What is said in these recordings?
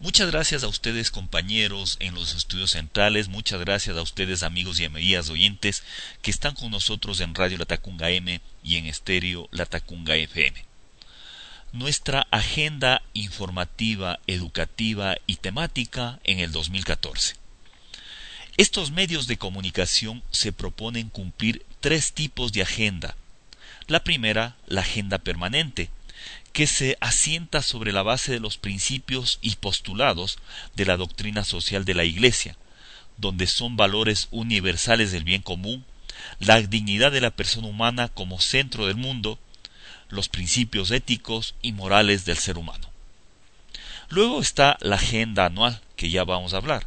Muchas gracias a ustedes compañeros en los estudios centrales, muchas gracias a ustedes amigos y amigas oyentes que están con nosotros en Radio Latacunga M y en estéreo Latacunga FM. Nuestra agenda informativa, educativa y temática en el 2014. Estos medios de comunicación se proponen cumplir tres tipos de agenda. La primera, la agenda permanente, que se asienta sobre la base de los principios y postulados de la doctrina social de la Iglesia, donde son valores universales del bien común, la dignidad de la persona humana como centro del mundo, los principios éticos y morales del ser humano. Luego está la agenda anual, que ya vamos a hablar.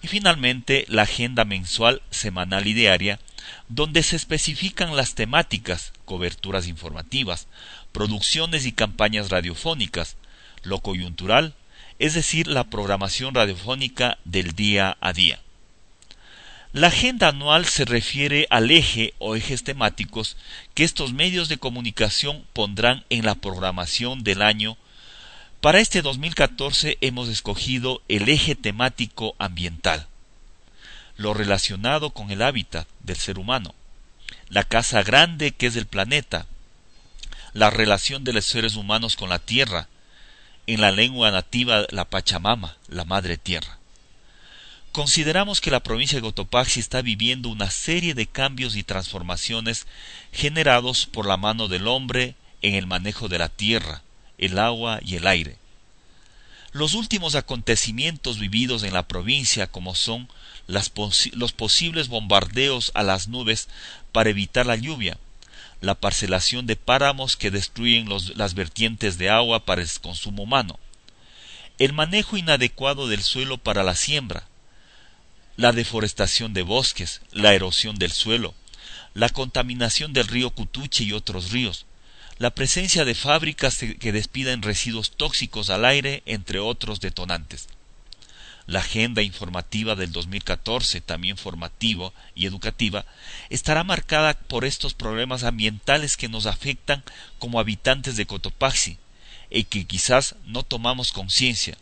Y finalmente la agenda mensual, semanal y diaria, donde se especifican las temáticas, coberturas informativas, producciones y campañas radiofónicas, lo coyuntural, es decir, la programación radiofónica del día a día. La agenda anual se refiere al eje o ejes temáticos que estos medios de comunicación pondrán en la programación del año. Para este 2014 hemos escogido el eje temático ambiental, lo relacionado con el hábitat del ser humano, la casa grande que es el planeta, la relación de los seres humanos con la tierra, en la lengua nativa la Pachamama, la Madre Tierra. Consideramos que la provincia de Cotopaxi está viviendo una serie de cambios y transformaciones generados por la mano del hombre en el manejo de la tierra, el agua y el aire. Los últimos acontecimientos vividos en la provincia como son los posibles bombardeos a las nubes para evitar la lluvia, la parcelación de páramos que destruyen las vertientes de agua para el consumo humano, el manejo inadecuado del suelo para la siembra, la deforestación de bosques, la erosión del suelo, la contaminación del río Cutuche y otros ríos, la presencia de fábricas que despiden residuos tóxicos al aire, entre otros detonantes. La agenda informativa del 2014, también formativo y educativa, estará marcada por estos problemas ambientales que nos afectan como habitantes de Cotopaxi y que quizás no tomamos conciencia.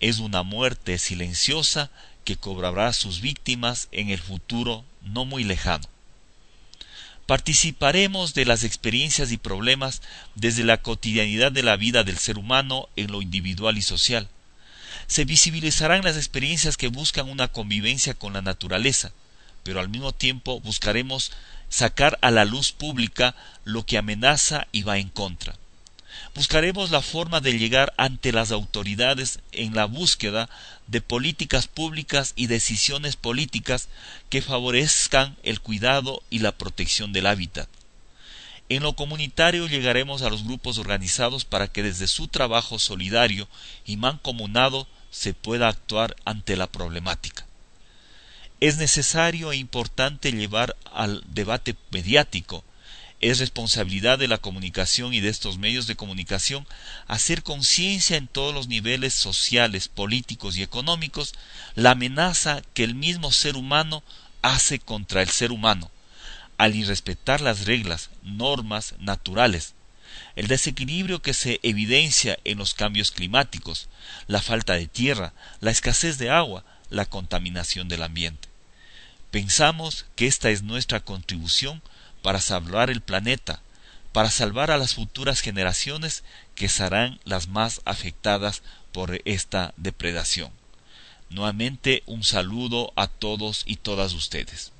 Es una muerte silenciosa que cobrará sus víctimas en el futuro no muy lejano. Participaremos de las experiencias y problemas desde la cotidianidad de la vida del ser humano en lo individual y social se visibilizarán las experiencias que buscan una convivencia con la naturaleza, pero al mismo tiempo buscaremos sacar a la luz pública lo que amenaza y va en contra. Buscaremos la forma de llegar ante las autoridades en la búsqueda de políticas públicas y decisiones políticas que favorezcan el cuidado y la protección del hábitat. En lo comunitario llegaremos a los grupos organizados para que desde su trabajo solidario y mancomunado se pueda actuar ante la problemática. Es necesario e importante llevar al debate mediático. Es responsabilidad de la comunicación y de estos medios de comunicación hacer conciencia en todos los niveles sociales, políticos y económicos la amenaza que el mismo ser humano hace contra el ser humano al irrespetar las reglas, normas naturales, el desequilibrio que se evidencia en los cambios climáticos, la falta de tierra, la escasez de agua, la contaminación del ambiente. Pensamos que esta es nuestra contribución para salvar el planeta, para salvar a las futuras generaciones que serán las más afectadas por esta depredación. Nuevamente un saludo a todos y todas ustedes.